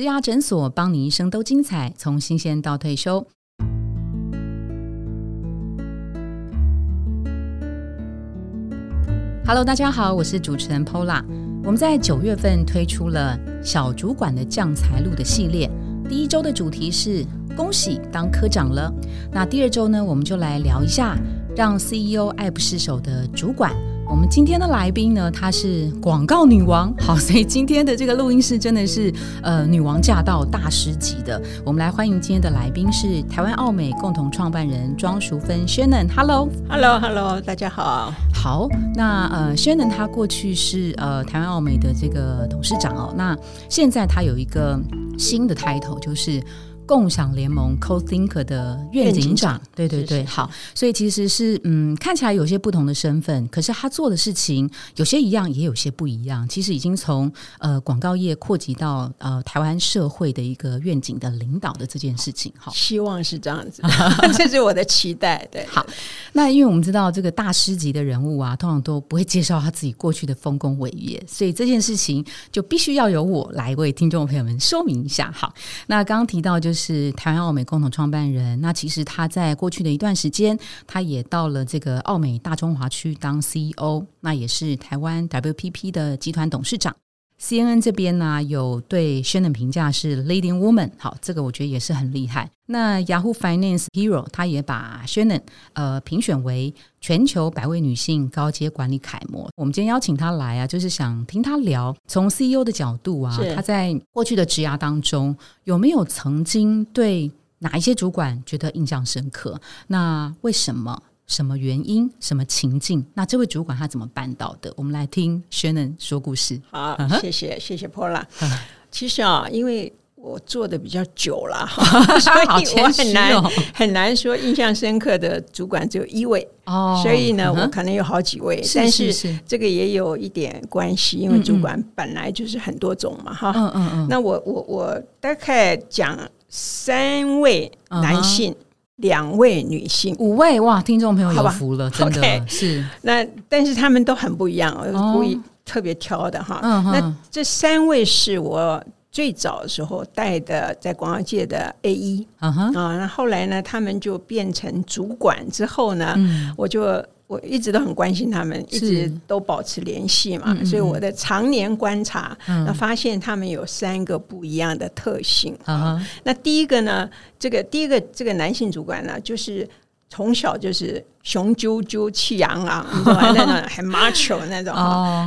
植牙诊所，帮你一生都精彩，从新鲜到退休。Hello，大家好，我是主持人 Pola。我们在九月份推出了小主管的降财路的系列，第一周的主题是恭喜当科长了。那第二周呢，我们就来聊一下让 CEO 爱不释手的主管。我们今天的来宾呢，她是广告女王，好，所以今天的这个录音室真的是呃女王驾到大师级的。我们来欢迎今天的来宾是台湾奥美共同创办人庄淑芬 Shannon，Hello，Hello，Hello，大家好。好，那呃 Shannon 她过去是呃台湾奥美的这个董事长哦，那现在她有一个新的 title 就是。共享联盟 Co Thinker 的愿景长，对对对，好，所以其实是嗯，看起来有些不同的身份，可是他做的事情有些一样，也有些不一样。其实已经从呃广告业扩及到呃台湾社会的一个愿景的领导的这件事情，好，希望是这样子，这是我的期待。对，好，那因为我们知道这个大师级的人物啊，通常都不会介绍他自己过去的丰功伟业，所以这件事情就必须要由我来为听众朋友们说明一下。好，那刚刚提到就是。是台湾奥美共同创办人。那其实他在过去的一段时间，他也到了这个奥美大中华区当 CEO。那也是台湾 WPP 的集团董事长。CNN 这边呢，有对 Shannon 评价是 Leading Woman，好，这个我觉得也是很厉害。那 Yahoo Finance Hero 他也把 Shannon 呃评选为全球百位女性高阶管理楷模。我们今天邀请他来啊，就是想听他聊从 CEO 的角度啊，他在过去的职涯当中有没有曾经对哪一些主管觉得印象深刻？那为什么？什么原因？什么情境？那这位主管他怎么办到的？我们来听 Shannon 说故事。好，谢谢谢谢 Paula。其实啊，因为我做的比较久了，所以我很难很难说印象深刻的主管只有一位哦。所以呢，我可能有好几位，但是这个也有一点关系，因为主管本来就是很多种嘛，哈。嗯嗯嗯。那我我我大概讲三位男性。两位女性，五位哇！听众朋友有福了，真的是。那但是他们都很不一样，我故意特别挑的哈。那这三位是我最早的时候带的，在广告界的 A 一啊。那后来呢，他们就变成主管之后呢，我就。我一直都很关心他们，一直都保持联系嘛，所以我的常年观察，那发现他们有三个不一样的特性啊。那第一个呢，这个第一个这个男性主管呢，就是从小就是雄赳赳、气昂昂，那种很 macho 那种。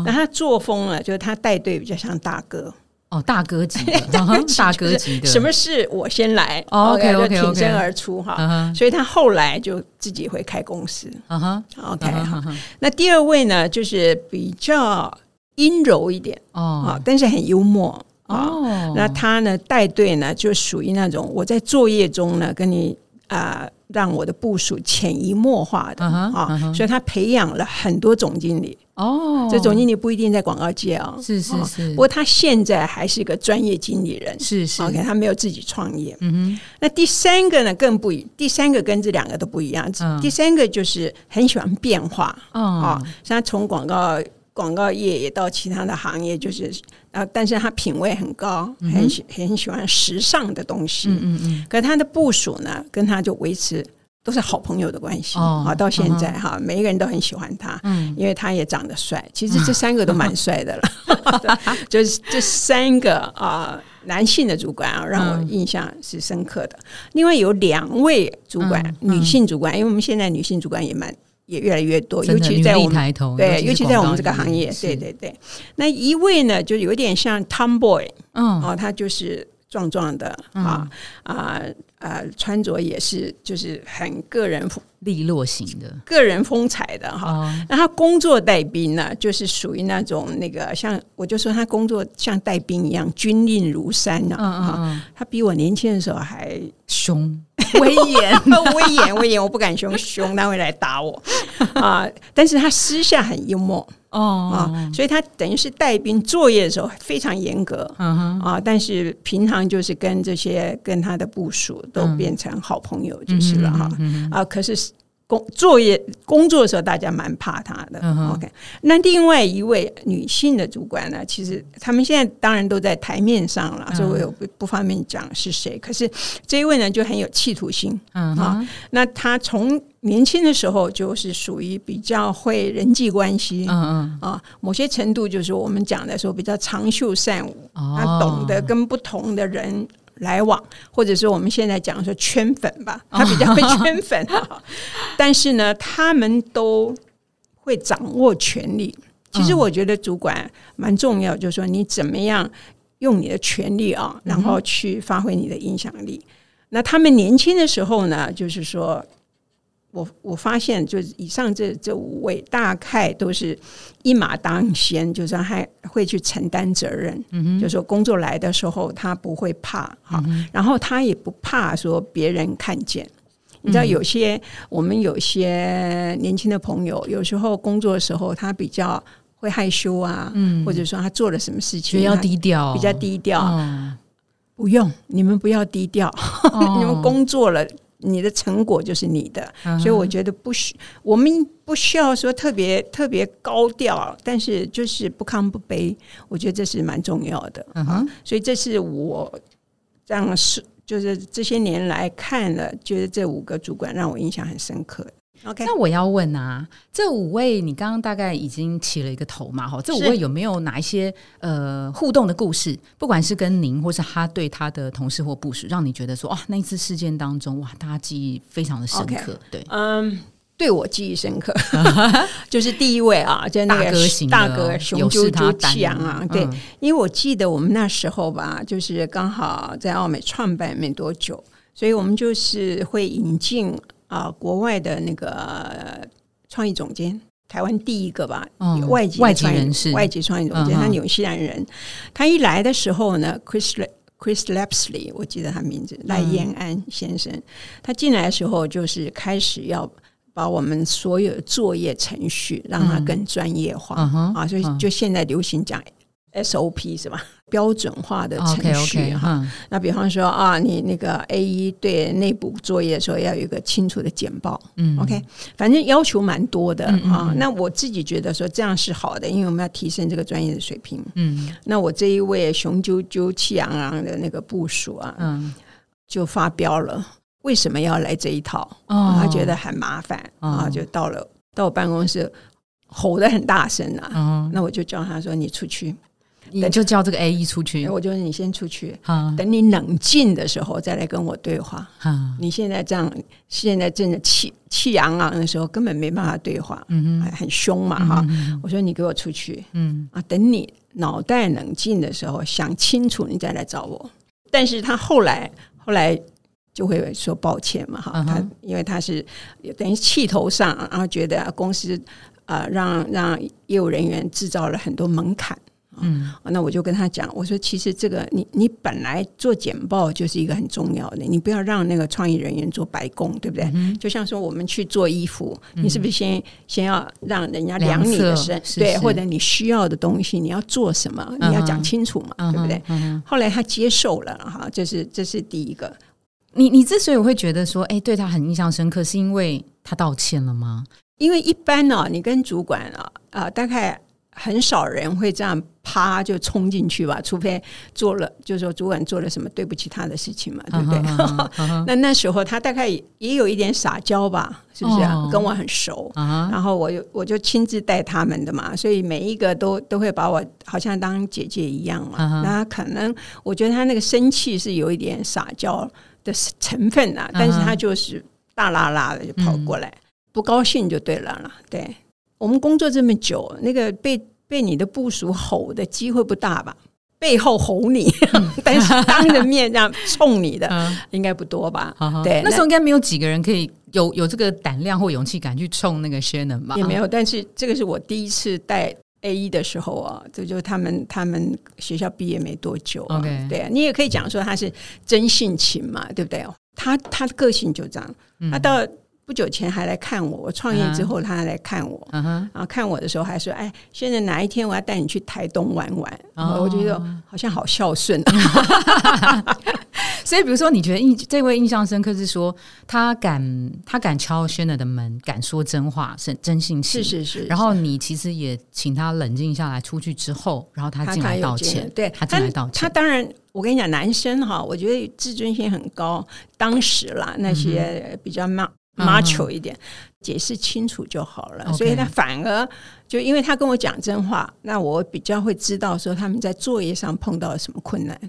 那他作风呢，就是他带队比较像大哥。哦，大哥级的，大哥级的，什么事我先来，OK OK，挺身而出哈，所以他后来就自己会开公司，，OK 哈。那第二位呢，就是比较阴柔一点哦，但是很幽默哦。那他呢带队呢，就属于那种我在作业中呢跟你啊。让我的部署潜移默化的啊，所以他培养了很多总经理哦。这总经理不一定在广告界哦，是是是。不过他现在还是一个专业经理人，是是。OK，他没有自己创业。嗯哼。那第三个呢，更不一，第三个跟这两个都不一样。第三个就是很喜欢变化啊，像从广告。广告业也到其他的行业，就是啊，但是他品味很高，很喜很喜欢时尚的东西。嗯嗯嗯。可他的部署呢，跟他就维持都是好朋友的关系啊，到现在哈，每一个人都很喜欢他，嗯，因为他也长得帅。其实这三个都蛮帅的了，就是这三个啊，男性的主管啊，让我印象是深刻的。另外有两位主管，女性主管，因为我们现在女性主管也蛮。也越来越多，尤其在我们对，尤其在我们这个行业，对对对。那一位呢，就有点像 Tomboy，嗯，哦，他就是壮壮的啊啊啊，穿着也是就是很个人利落型的，个人风采的哈。那他工作带兵呢，就是属于那种那个像，我就说他工作像带兵一样，军令如山呢。嗯嗯嗯，他比我年轻的时候还凶。威严，威严，威严！我不敢凶凶，他会来打我 啊！但是他私下很幽默哦啊，所以他等于是带兵作业的时候非常严格啊，但是平常就是跟这些跟他的部署都变成好朋友就是了哈啊！可是工作业工作的时候，大家蛮怕他的。OK，那另外一位女性的主管呢？其实他们现在当然都在台面上了，所以我有不不方便讲是谁。可是这一位呢，就很有企图心。嗯啊，那他从年轻的时候就是属于比较会人际关系。嗯嗯啊，某些程度就是我们讲的说比较长袖善舞，他懂得跟不同的人。来往，或者是我们现在讲说圈粉吧，他比较会圈粉。但是呢，他们都会掌握权力。其实我觉得主管蛮重要，就是说你怎么样用你的权力啊，然后去发挥你的影响力。那他们年轻的时候呢，就是说。我我发现，就是以上这这五位，大概都是一马当先，就是还会去承担责任。嗯就说工作来的时候，他不会怕哈，然后他也不怕说别人看见。你知道，有些我们有些年轻的朋友，有时候工作的时候，他比较会害羞啊，嗯，或者说他做了什么事情，比较低调，比较低调。不用，你们不要低调，你们工作了。你的成果就是你的，所以我觉得不需我们不需要说特别特别高调，但是就是不亢不卑，我觉得这是蛮重要的。嗯哼，所以这是我这样是就是这些年来看了，觉得这五个主管让我印象很深刻。OK，那我要问啊，这五位你刚刚大概已经起了一个头嘛？哈，这五位有没有哪一些呃互动的故事？不管是跟您，或是他对他的同事或部署，让你觉得说哇，那一次事件当中哇，大家记忆非常的深刻。对，嗯，对我记忆深刻，就是第一位啊，就那个大哥雄赳赳气昂昂。对，因为我记得我们那时候吧，就是刚好在澳美创办没多久，所以我们就是会引进。啊，国外的那个创意总监，台湾第一个吧，外籍外籍人士，外籍创意总监，他纽西兰人。他一来的时候呢，Chris Chris Lapsley，我记得他名字赖燕安先生。他进来的时候，就是开始要把我们所有的作业程序让他更专业化啊，所以就现在流行讲 SOP 是吧？标准化的程序哈，那比方说啊，你那个 A 一对内部作业的时候要有一个清楚的简报，嗯，OK，反正要求蛮多的啊。那我自己觉得说这样是好的，因为我们要提升这个专业的水平。嗯，那我这一位雄赳赳气昂昂的那个部署啊，嗯，就发飙了，为什么要来这一套？哦，他觉得很麻烦啊，就到了到我办公室吼得很大声啊，那我就叫他说：“你出去。”你就叫这个 A 一出去，我就你先出去，等你冷静的时候再来跟我对话。你现在这样，现在真的气气昂昂的时候，根本没办法对话，嗯很凶嘛哈。我说你给我出去，嗯。啊，等你脑袋冷静的时候，想清楚你再来找我。但是他后来后来就会说抱歉嘛哈，他因为他是等于气头上，然后觉得公司啊让让业务人员制造了很多门槛。嗯，那我就跟他讲，我说其实这个你你本来做简报就是一个很重要的，你不要让那个创意人员做白工，对不对？就像说我们去做衣服，你是不是先先要让人家量你的身，对，或者你需要的东西你要做什么，你要讲清楚嘛，对不对？后来他接受了哈，这是这是第一个。你你之所以会觉得说，哎，对他很印象深刻，是因为他道歉了吗？因为一般呢，你跟主管啊啊，大概。很少人会这样啪就冲进去吧，除非做了，就是说主管做了什么对不起他的事情嘛，对不对？那那时候他大概也有一点撒娇吧，是不是？跟我很熟，然后我就我就亲自带他们的嘛，所以每一个都都会把我好像当姐姐一样嘛。那可能我觉得他那个生气是有一点撒娇的成分啊，但是他就是大拉拉的就跑过来，不高兴就对了了，对。我们工作这么久，那个被被你的部署吼的机会不大吧？背后吼你，但是当着面这样冲你的，应该不多吧？对，那时候应该没有几个人可以有有这个胆量或勇气敢去冲那个 Shannon 吧？也没有。但是这个是我第一次带 A 一的时候啊，这就是他们他们学校毕业没多久，OK，对你也可以讲说他是真性情嘛，对不对？他他的个性就这样，他到。不久前还来看我，我创业之后他还来看我，然后看我的时候还说：“哎，现在哪一天我要带你去台东玩玩？”我觉得好像好孝顺。所以，比如说，你觉得印这位印象深刻是说他敢他敢敲轩的的门，敢说真话，是真性情，是是是。然后你其实也请他冷静下来，出去之后，然后他进来道歉，对他进来道歉。他当然，我跟你讲，男生哈，我觉得自尊心很高。当时啦，那些比较骂。妈求一点，解释清楚就好了。所以他反而就因为他跟我讲真话，那我比较会知道说他们在作业上碰到了什么困难。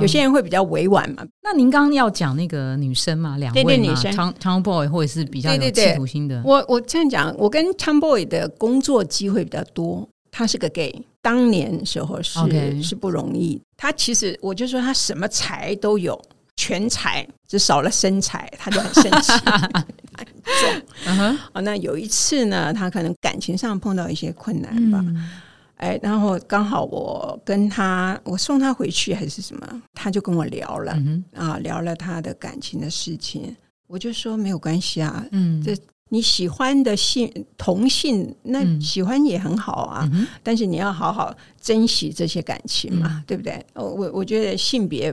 有些人会比较委婉嘛。那您刚刚要讲那个女生嘛，两位女生，Tom Tom Boy 或者是比较有企图心的。我我这样讲，我跟 Tom Boy 的工作机会比较多。他是个 gay，当年时候是是不容易。他其实我就说他什么才都有。全才只少了身材，他就很生气，很重。哦，那有一次呢，他可能感情上碰到一些困难吧，哎，然后刚好我跟他，我送他回去还是什么，他就跟我聊了啊，聊了他的感情的事情。我就说没有关系啊，嗯，这你喜欢的性同性，那喜欢也很好啊，但是你要好好珍惜这些感情嘛，对不对？我我觉得性别。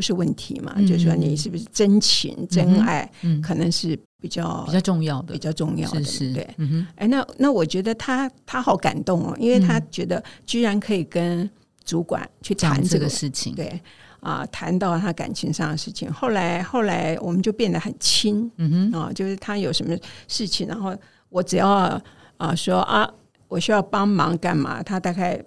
不是问题嘛？就是说你是不是真情真爱，可能是比较比较重要的，比较重要的，对。哎，那那我觉得他他好感动哦，因为他觉得居然可以跟主管去谈这个事情，对啊，谈到他感情上的事情。后来后来我们就变得很亲，嗯哼啊，就是他有什么事情，然后我只要啊说啊，我需要帮忙干嘛，他大概。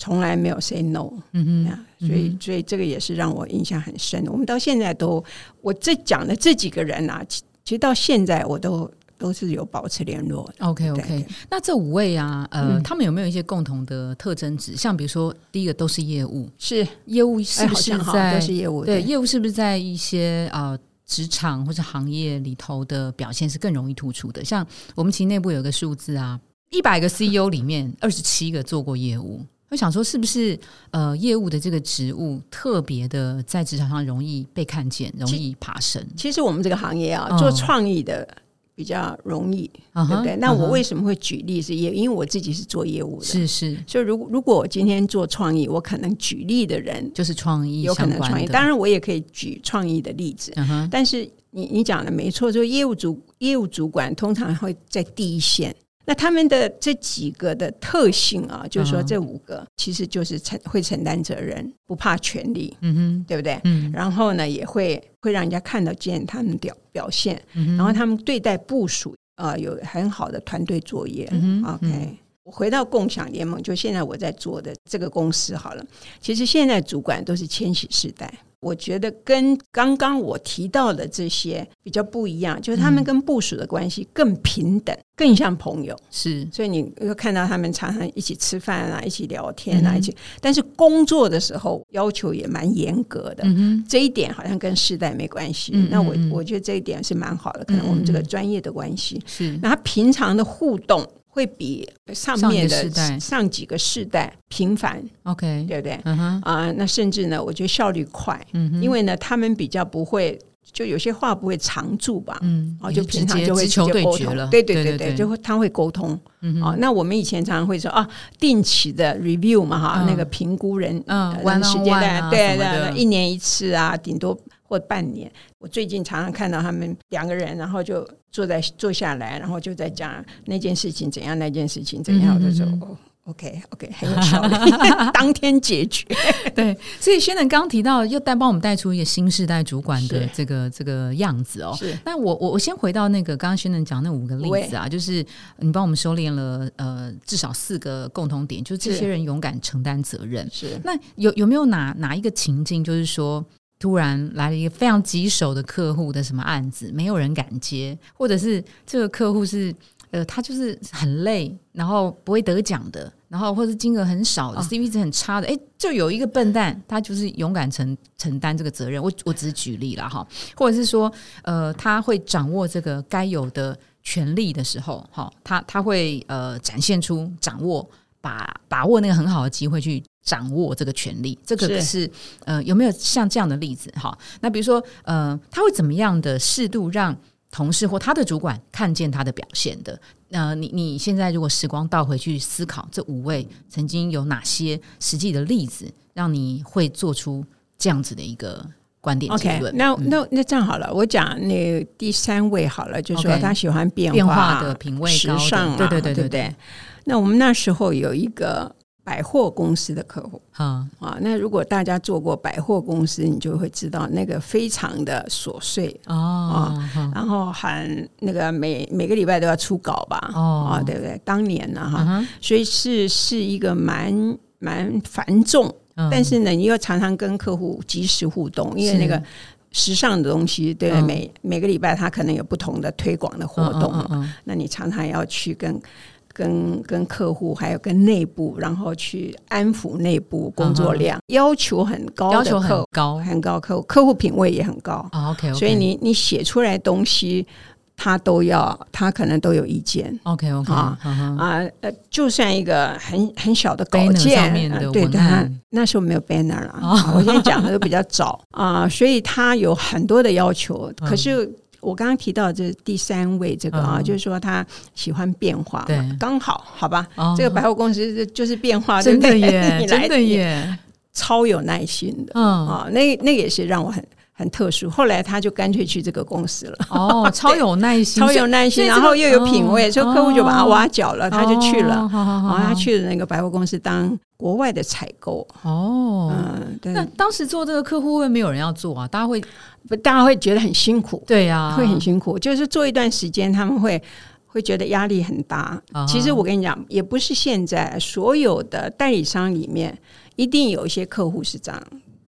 从来没有 say no，嗯哼，所以所以这个也是让我印象很深。我们到现在都，我这讲的这几个人啊，其实到现在我都都是有保持联络。OK OK，那这五位啊，呃，他们有没有一些共同的特征值？像比如说，第一个都是业务，是业务是不是在都是业务？对，业务是不是在一些呃职场或者行业里头的表现是更容易突出的？像我们其实内部有个数字啊，一百个 CEO 里面二十七个做过业务。我想说，是不是呃，业务的这个职务特别的在职场上容易被看见，容易爬升？其实我们这个行业啊，做创意的比较容易，对不对？那我为什么会举例？是也因为我自己是做业务的，是是。所以，如如果我今天做创意，我可能举例的人就是创意，有可能创意。当然，我也可以举创意的例子。但是，你你讲的没错，就业务主业务主管通常会在第一线。那他们的这几个的特性啊，就是说这五个其实就是承会承担责任，不怕权力，嗯哼，对不对？嗯，然后呢，也会会让人家看得见他们表表现，然后他们对待部署啊，有很好的团队作业。OK，我回到共享联盟，就现在我在做的这个公司好了，其实现在主管都是千禧世代。我觉得跟刚刚我提到的这些比较不一样，就是他们跟部署的关系更平等，更像朋友。是，所以你会看到他们常常一起吃饭啊，一起聊天啊，一起。但是工作的时候要求也蛮严格的。嗯这一点好像跟世代没关系。那我我觉得这一点是蛮好的，可能我们这个专业的关系。是，那他平常的互动。会比上面的上几个世代频繁，OK，对不对？啊，那甚至呢，我觉得效率快，因为呢，他们比较不会，就有些话不会常住吧，嗯，哦，就平常就会直接沟通，对对对对，就会他会沟通，啊，那我们以前常常会说啊，定期的 review 嘛，哈，那个评估人，嗯，时间的，对对，一年一次啊，顶多。或半年，我最近常常看到他们两个人，然后就坐在坐下来，然后就在讲那件事情怎样，那件事情怎样。我就说，OK OK，很有效率，当天解决。对，所以轩能刚提到，又带帮我们带出一个新时代主管的这个这个样子哦。是，那我我我先回到那个刚刚轩能讲那五个例子啊，就是你帮我们收敛了呃至少四个共同点，就是这些人勇敢承担责任。是，那有有没有哪哪一个情境，就是说？突然来了一个非常棘手的客户的什么案子，没有人敢接，或者是这个客户是呃，他就是很累，然后不会得奖的，然后或者金额很少的，CP 值很差的，哎，就有一个笨蛋，他就是勇敢承承担这个责任。我我只是举例了哈，或者是说，呃，他会掌握这个该有的权利的时候，哈，他他会呃展现出掌握把把握那个很好的机会去。掌握这个权利，这个是呃有没有像这样的例子？哈，那比如说呃，他会怎么样的适度让同事或他的主管看见他的表现的？呃，你你现在如果时光倒回去思考，这五位曾经有哪些实际的例子，让你会做出这样子的一个观点结论。那那那这样好了，我讲那第三位好了，就是说他喜欢变化的品味、时尚，对对对对对。那我们那时候有一个。百货公司的客户。啊啊，那如果大家做过百货公司，你就会知道那个非常的琐碎。哦啊，然后很那个每每个礼拜都要出稿吧。哦。啊，对不对？当年呢哈，所以是是一个蛮蛮繁重，但是呢，你又常常跟客户及时互动，因为那个时尚的东西，对每每个礼拜他可能有不同的推广的活动嘛，那你常常要去跟。跟跟客户还有跟内部，然后去安抚内部工作量，要求很高，要求很高，很高。客户客户品味也很高。OK，所以你你写出来东西，他都要，他可能都有意见。OK OK 啊啊呃，就算一个很很小的稿件，对的，那时候没有 banner 了。我现在讲的都比较早啊，所以他有很多的要求，可是。我刚刚提到这第三位，这个啊，就是说他喜欢变化，对，刚好好吧。这个百货公司就是变化，真的耶，真的耶，超有耐心的，嗯啊，那那也是让我很很特殊。后来他就干脆去这个公司了，哦，超有耐心，超有耐心，然后又有品味，所以客户就把他挖角了，他就去了，然后他去了那个百货公司当国外的采购。哦，嗯，那当时做这个客户会没有人要做啊？大家会。不，大家会觉得很辛苦，对呀，会很辛苦。就是做一段时间，他们会会觉得压力很大。其实我跟你讲，也不是现在所有的代理商里面，一定有一些客户是这样。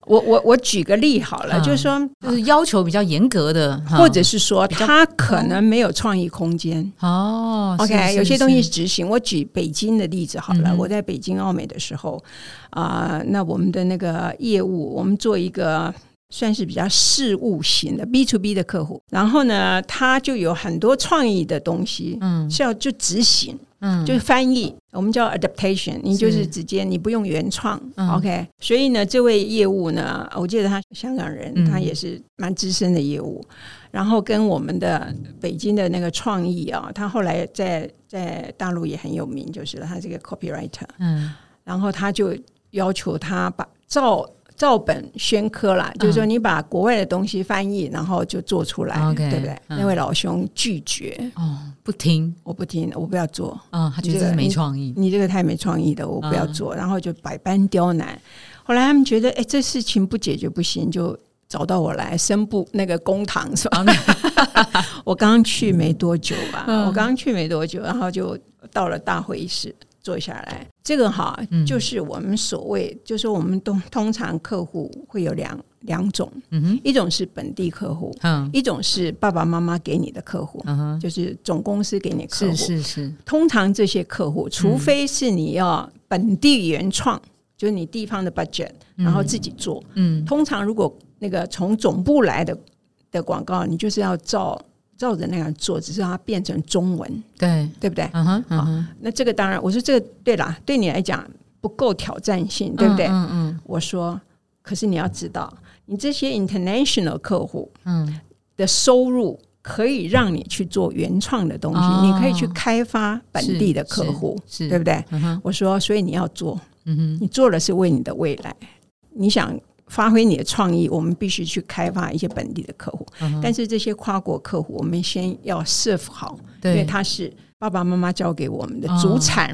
我我我举个例好了，就是说，就是要求比较严格的，或者是说他可能没有创意空间。哦，OK，有些东西执行。我举北京的例子好了，我在北京奥美的时候啊，那我们的那个业务，我们做一个。算是比较事务型的 B to B 的客户，然后呢，他就有很多创意的东西，嗯，是要就执行，嗯，就是翻译，我们叫 adaptation，你就是直接你不用原创，OK。所以呢，这位业务呢，我记得他香港人，他也是蛮资深的业务，然后跟我们的北京的那个创意啊，他后来在在大陆也很有名，就是他这个 copywriter，嗯，然后他就要求他把照。照本宣科啦，就是说你把国外的东西翻译，然后就做出来，对不对？那位老兄拒绝，哦，不听，我不听，我不要做。嗯，他觉得没创意，你这个太没创意的，我不要做。然后就百般刁难。后来他们觉得，哎，这事情不解决不行，就找到我来申布那个公堂，是吧？我刚去没多久吧，我刚去没多久，然后就到了大会议室。坐下来，这个哈，就是我们所谓，就是我们通通常客户会有两两种，一种是本地客户，嗯，一种是爸爸妈妈给你的客户，嗯就是总公司给你客户，是是是。通常这些客户，除非是你要本地原创，就是你地方的 budget，然后自己做，嗯，通常如果那个从总部来的的广告，你就是要照。照着那样做，只是让它变成中文，对对不对？嗯哼，好，那这个当然，我说这个对啦，对你来讲不够挑战性，对不对？嗯嗯，我说，可是你要知道，你这些 international 客户，嗯，的收入可以让你去做原创的东西，你可以去开发本地的客户，是对不对？我说，所以你要做，嗯哼，你做的是为你的未来，你想。发挥你的创意，我们必须去开发一些本地的客户。但是这些跨国客户，我们先要 serve 好，因为他是爸爸妈妈交给我们的主产，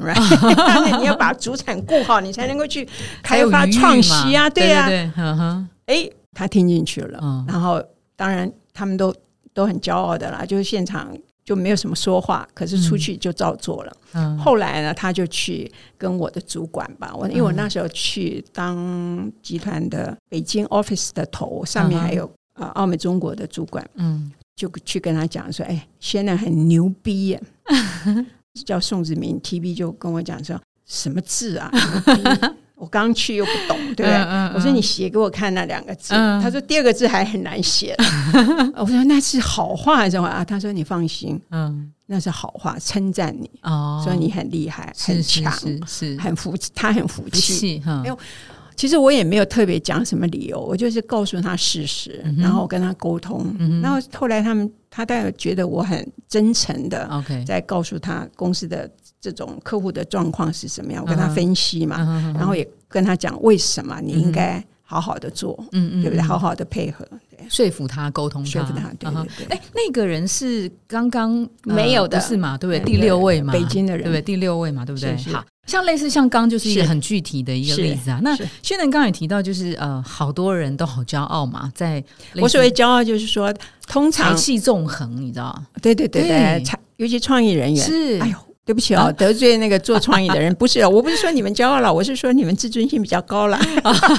你 要把主产顾好，你才能够去开发创新啊！对呀，哎，他听进去了，然后当然他们都都很骄傲的啦，就是现场。就没有什么说话，可是出去就照做了。后来呢，他就去跟我的主管吧，我因为我那时候去当集团的北京 office 的头，上面还有呃澳美中国的主管，嗯，就去跟他讲说，哎，现在很牛逼耶，叫宋子明 T B 就跟我讲说，什么字啊？我刚去又不懂，对不对？我说你写给我看那两个字，他说第二个字还很难写。我说那是好话还是话？他说你放心，嗯，那是好话，称赞你哦，说你很厉害，很强，是很服他很服气哈。因为其实我也没有特别讲什么理由，我就是告诉他事实，然后我跟他沟通，然后后来他们他大概觉得我很真诚的，OK，在告诉他公司的。这种客户的状况是什么样？我跟他分析嘛，然后也跟他讲为什么你应该好好的做，嗯嗯，对不对？好好的配合，说服他，沟通说服他，对对对。哎，那个人是刚刚没有的，是嘛？对不对？第六位嘛，北京的人，对不对？第六位嘛，对不对？好像类似像刚就是一个很具体的一个例子啊。那轩能刚也提到，就是呃，好多人都好骄傲嘛，在我所谓骄傲，就是说通常气纵横，你知道？对对对对，尤其创意人员是，哎呦。对不起哦，得罪那个做创意的人，不是，我不是说你们骄傲了，我是说你们自尊心比较高了。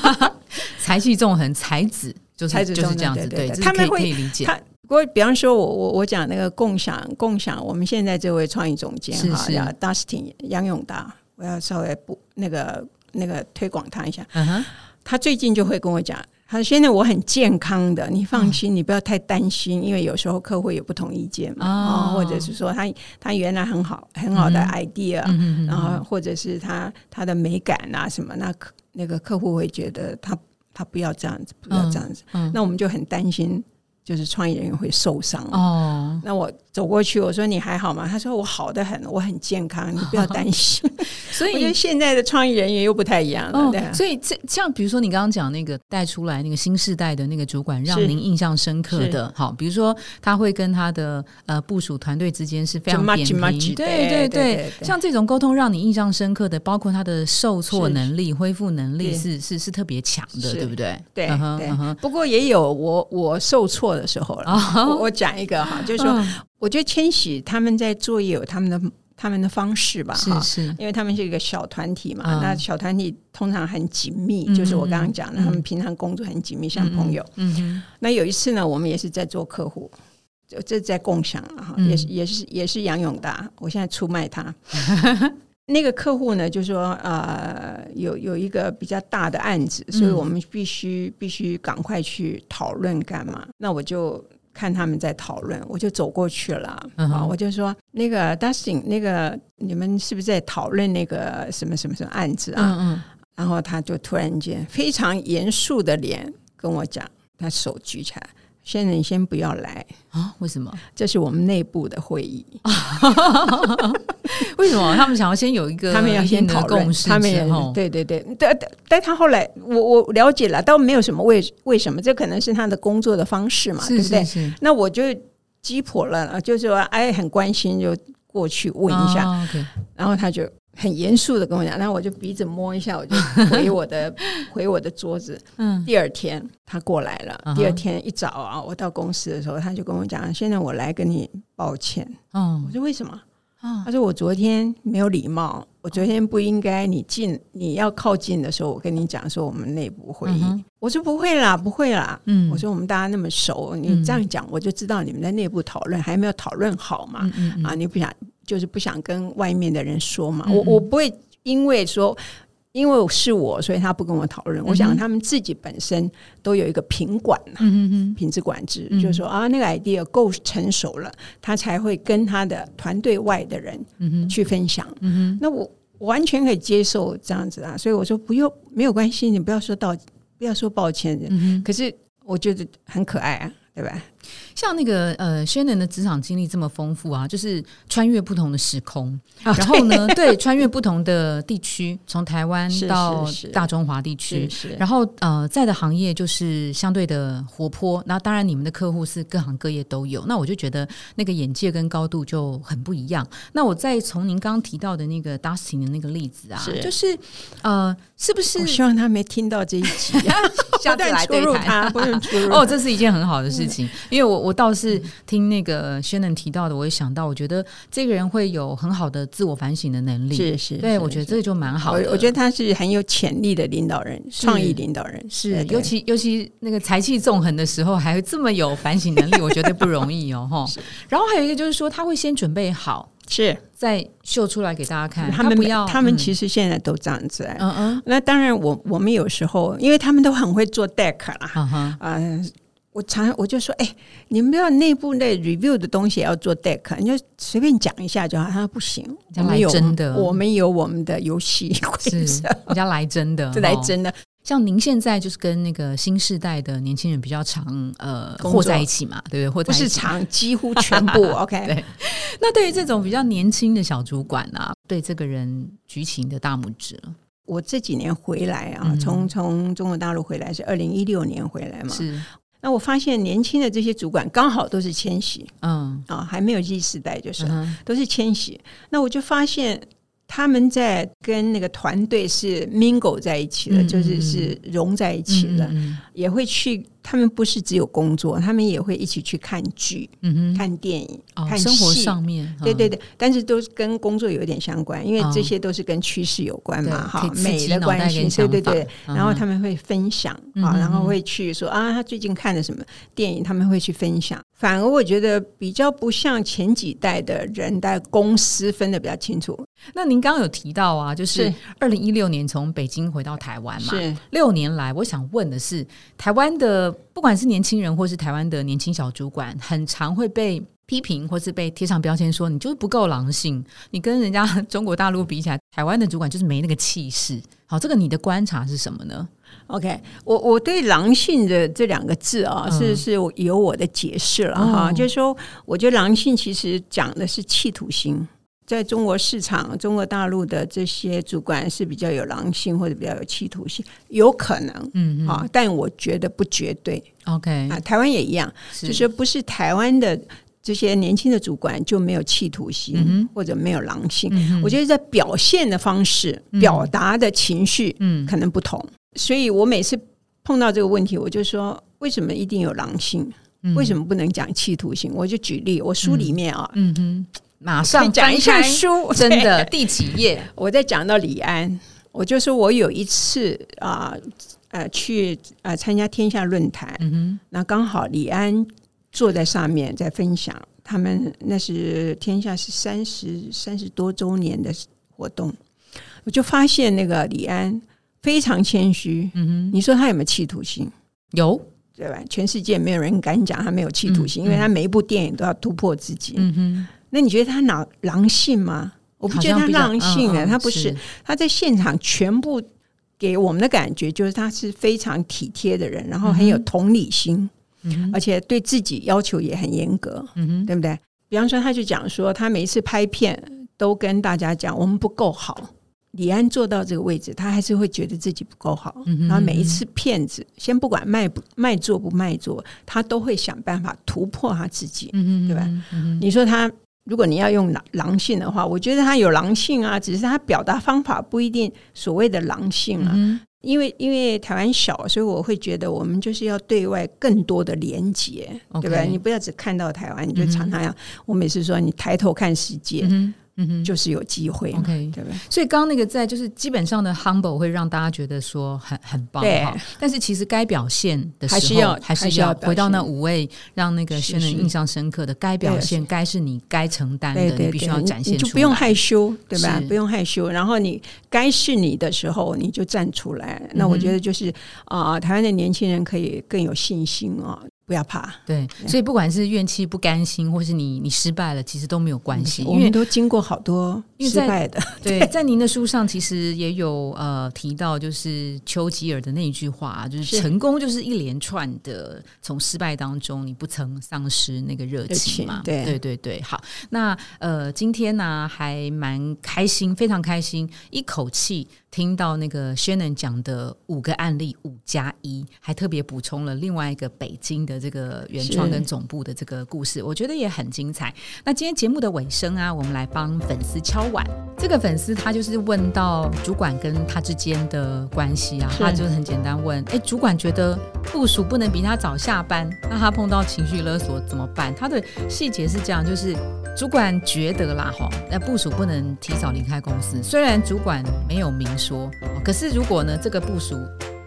才气纵横，才子就是就是这样子，对，他们会理解。不过，比方说我我我讲那个共享共享，我们现在这位创意总监哈，叫 Dustin 杨永达，我要稍微不那个那个推广他一下。嗯哼，他最近就会跟我讲。他现在我很健康的，你放心，你不要太担心，因为有时候客户有不同意见嘛，啊，或者是说他他原来很好很好的 idea，然后或者是他他的美感啊什么，那客那个客户会觉得他他不要这样子，不要这样子，那我们就很担心。就是创业人员会受伤哦。那我走过去，我说你还好吗？他说我好的很，我很健康，你不要担心。所以现在的创意人员又不太一样了。对，所以这像比如说你刚刚讲那个带出来那个新时代的那个主管，让您印象深刻的，好，比如说他会跟他的呃部署团队之间是非常扁平，对对对，像这种沟通让你印象深刻的，包括他的受挫能力、恢复能力是是是特别强的，对不对？对对。不过也有我我受挫。的时候了，我讲一个哈，就是说，我觉得千玺他们在做也有他们的他们的方式吧，是是，因为他们是一个小团体嘛，那小团体通常很紧密，就是我刚刚讲的，他们平常工作很紧密，像朋友。嗯。那有一次呢，我们也是在做客户，就这在共享哈，也是也是也是杨永达，我现在出卖他。那个客户呢，就说呃，有有一个比较大的案子，所以我们必须必须赶快去讨论干嘛？那我就看他们在讨论，我就走过去了啊，我就说那个 Dustin，那个你们是不是在讨论那个什么什么什么案子啊？嗯嗯，然后他就突然间非常严肃的脸跟我讲，他手举起来。现在你先不要来啊？为什么？这是我们内部的会议。为什么？他们想要先有一个，他们要先讨论，他们也对对对。但但他后来，我我了解了，倒没有什么为为什么，这可能是他的工作的方式嘛，对不对？那我就击破了，就是说，哎，很关心，就过去问一下，然后他就。很严肃的跟我讲，然后我就鼻子摸一下，我就回我的 回我的桌子。嗯，第二天他过来了。第二天一早啊，我到公司的时候，他就跟我讲：“现在我来跟你抱歉。”嗯，我说：“为什么？”他说：“我昨天没有礼貌，我昨天不应该你进你要靠近的时候，我跟你讲说我们内部会议。”我说：“不会啦，不会啦。”嗯，我说：“我们大家那么熟，你这样讲我就知道你们在内部讨论还没有讨论好嘛。”啊，你不想。就是不想跟外面的人说嘛，我我不会因为说因为是我，所以他不跟我讨论。我想他们自己本身都有一个品管呐，品质管制，就是说啊，那个 idea 够成熟了，他才会跟他的团队外的人去分享。那我完全可以接受这样子啊，所以我说不用没有关系，你不要说道不要说抱歉。可是我觉得很可爱啊，对吧？像那个呃，轩能的职场经历这么丰富啊，就是穿越不同的时空，然后呢，对，穿越不同的地区，从台湾到大中华地区，是然后呃，在的行业就是相对的活泼。那当然，你们的客户是各行各业都有，那我就觉得那个眼界跟高度就很不一样。那我再从您刚刚提到的那个 Dustin 的那个例子啊，就是呃，是不是？我希望他没听到这一集，下次来对他，不用哦，这是一件很好的事情，因为我我。我倒是听那个轩能提到的，我也想到，我觉得这个人会有很好的自我反省的能力。是是，对我觉得这个就蛮好的。我觉得他是很有潜力的领导人，创意领导人。是，尤其尤其那个才气纵横的时候，还这么有反省能力，我觉得不容易哦。哈。然后还有一个就是说，他会先准备好，是再秀出来给大家看。他们不要，他们其实现在都这样子。嗯嗯。那当然，我我们有时候，因为他们都很会做 deck 啦。嗯哼。啊。我常我就说，哎，你们不要内部那 review 的东西要做 deck，你就随便讲一下就好。他说不行，我们有真的，我们有我们的游戏规则，人家来真的，来真的。像您现在就是跟那个新时代的年轻人比较常呃和在一起嘛，对不对？或不是常，几乎全部 OK。对。那对于这种比较年轻的小主管啊，对这个人举起你的大拇指了。我这几年回来啊，从从中国大陆回来是二零一六年回来嘛，是。那我发现年轻的这些主管刚好都是千禧，嗯啊，还没有 Z 时代，就是都是千禧。那我就发现。他们在跟那个团队是 mingle 在一起的，就是是融在一起的，也会去。他们不是只有工作，他们也会一起去看剧、嗯看电影、看生活上面。对对对，但是都是跟工作有点相关，因为这些都是跟趋势有关嘛，哈，美的关系。对对对，然后他们会分享啊，然后会去说啊，他最近看了什么电影，他们会去分享。反而我觉得比较不像前几代的人，在公司分的比较清楚。那您刚刚有提到啊，就是二零一六年从北京回到台湾嘛，是六年来，我想问的是，台湾的不管是年轻人或是台湾的年轻小主管，很常会被批评或是被贴上标签，说你就是不够狼性，你跟人家中国大陆比起来，台湾的主管就是没那个气势。好，这个你的观察是什么呢？OK，我我对“狼性”的这两个字啊，是是有我的解释了哈。就是说，我觉得“狼性”其实讲的是企图心。在中国市场、中国大陆的这些主管是比较有狼性或者比较有企图性，有可能，嗯啊，但我觉得不绝对。OK 啊，台湾也一样，就是不是台湾的这些年轻的主管就没有企图心或者没有狼性。我觉得在表现的方式、表达的情绪，嗯，可能不同。所以我每次碰到这个问题，我就说：为什么一定有狼性？为什么不能讲企图性？我就举例，我书里面啊，嗯哼，马上讲一下书，真的第几页？我在讲到李安，我就说我有一次啊，呃，去呃参加天下论坛，嗯哼，那刚好李安坐在上面在分享，他们那是天下是三十三十多周年的活动，我就发现那个李安。非常谦虚，嗯哼，你说他有没有企图心？有，对吧？全世界没有人敢讲他没有企图心，因为他每一部电影都要突破自己。嗯哼，那你觉得他狼狼性吗？我不觉得他狼性的，他不是。他在现场全部给我们的感觉就是他是非常体贴的人，然后很有同理心，而且对自己要求也很严格，嗯，对不对？比方说，他就讲说，他每一次拍片都跟大家讲，我们不够好。李安做到这个位置，他还是会觉得自己不够好。然后每一次骗子，先不管卖不卖座不卖座，他都会想办法突破他自己，对吧？你说他，如果你要用狼狼性的话，我觉得他有狼性啊，只是他表达方法不一定所谓的狼性啊。因为因为台湾小，所以我会觉得我们就是要对外更多的连接，对不对？你不要只看到台湾，你就常常要。我每次说，你抬头看世界。嗯就是有机会，OK，对不对？所以刚刚那个在就是基本上的 humble 会让大家觉得说很很棒哈，但是其实该表现的时候还是要还是要回到那五位让那个轩人印象深刻的该表现该是你该承担的，你必须要展现出来，就不用害羞，对吧？不用害羞，然后你该是你的时候你就站出来。那我觉得就是啊，台湾的年轻人可以更有信心啊。不要怕，对，所以不管是怨气、不甘心，或是你你失败了，其实都没有关系，我们都经过好多失败的。对，在您的书上其实也有呃提到，就是丘吉尔的那一句话，就是成功就是一连串的从失败当中，你不曾丧失那个热情嘛？对，对，对，对。好，那呃，今天呢还蛮开心，非常开心，一口气。听到那个 Shannon 讲的五个案例，五加一，还特别补充了另外一个北京的这个原创跟总部的这个故事，我觉得也很精彩。那今天节目的尾声啊，我们来帮粉丝敲碗。这个粉丝他就是问到主管跟他之间的关系啊，他就是很简单问：哎，主管觉得部署不能比他早下班，那他碰到情绪勒索怎么办？他的细节是这样，就是主管觉得啦，哈，那部署不能提早离开公司，虽然主管没有明。说，可是如果呢，这个部署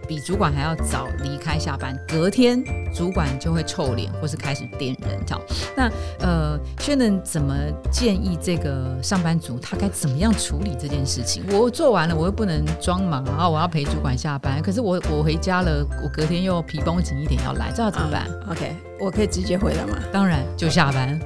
比主管还要早离开下班，隔天主管就会臭脸，或是开始点人，这样。那呃，薛能怎么建议这个上班族他该怎么样处理这件事情？我做完了，我又不能装忙，然后我要陪主管下班，可是我我回家了，我隔天又皮绷紧一点要来，这要怎么办？OK，我可以直接回来吗？当然，就下班。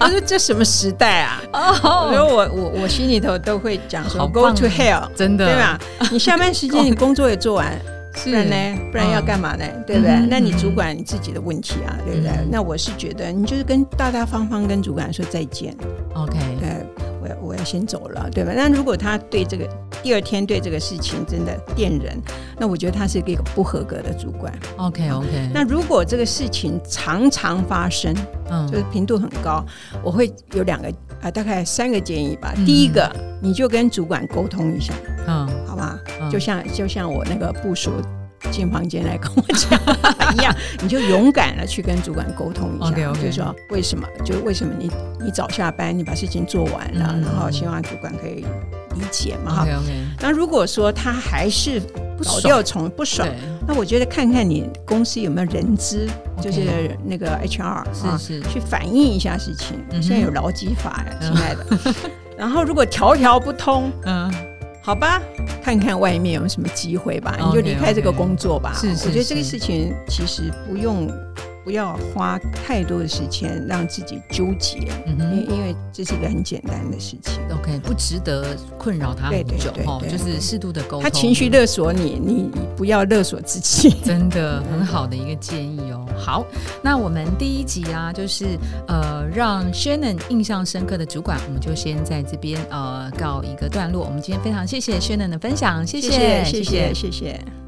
我 说这什么时代啊？哦，所以我我我心里头都会讲说，Go to hell，真的，对吧？你下班时间 你工作也做完，不然呢？不然要干嘛呢？对不对？那你主管你自己的问题啊，对不对？那我是觉得你就是跟大大方方跟主管说再见。OK，对，我我要先走了，对吧？那如果他对这个第二天对这个事情真的电人，那我觉得他是一个不合格的主管。OK OK。那如果这个事情常常发生，嗯，就是频度很高，我会有两个啊，大概三个建议吧。第一个，你就跟主管沟通一下，嗯，就像就像我那个部署。进房间来跟我讲一样，你就勇敢的去跟主管沟通一下，就说为什么？就为什么你你早下班，你把事情做完了，然后希望主管可以理解嘛？哈。那如果说他还是老调从不爽，那我觉得看看你公司有没有人资，就是那个 HR 是是去反映一下事情。现在有劳基法呀，亲爱的。然后如果条条不通，嗯。好吧，看看外面有什么机会吧，你就离开这个工作吧。是是，我觉得这个事情其实不用。不要花太多的时间让自己纠结，因因为这是一个很简单的事情。OK，不值得困扰他很久哈，就是适度的沟通。他情绪勒索你，你不要勒索自己。真的很好的一个建议哦。好，那我们第一集啊，就是呃让 Shannon 印象深刻的主管，我们就先在这边呃告一个段落。我们今天非常谢谢 Shannon 的分享，谢谢谢谢谢谢谢。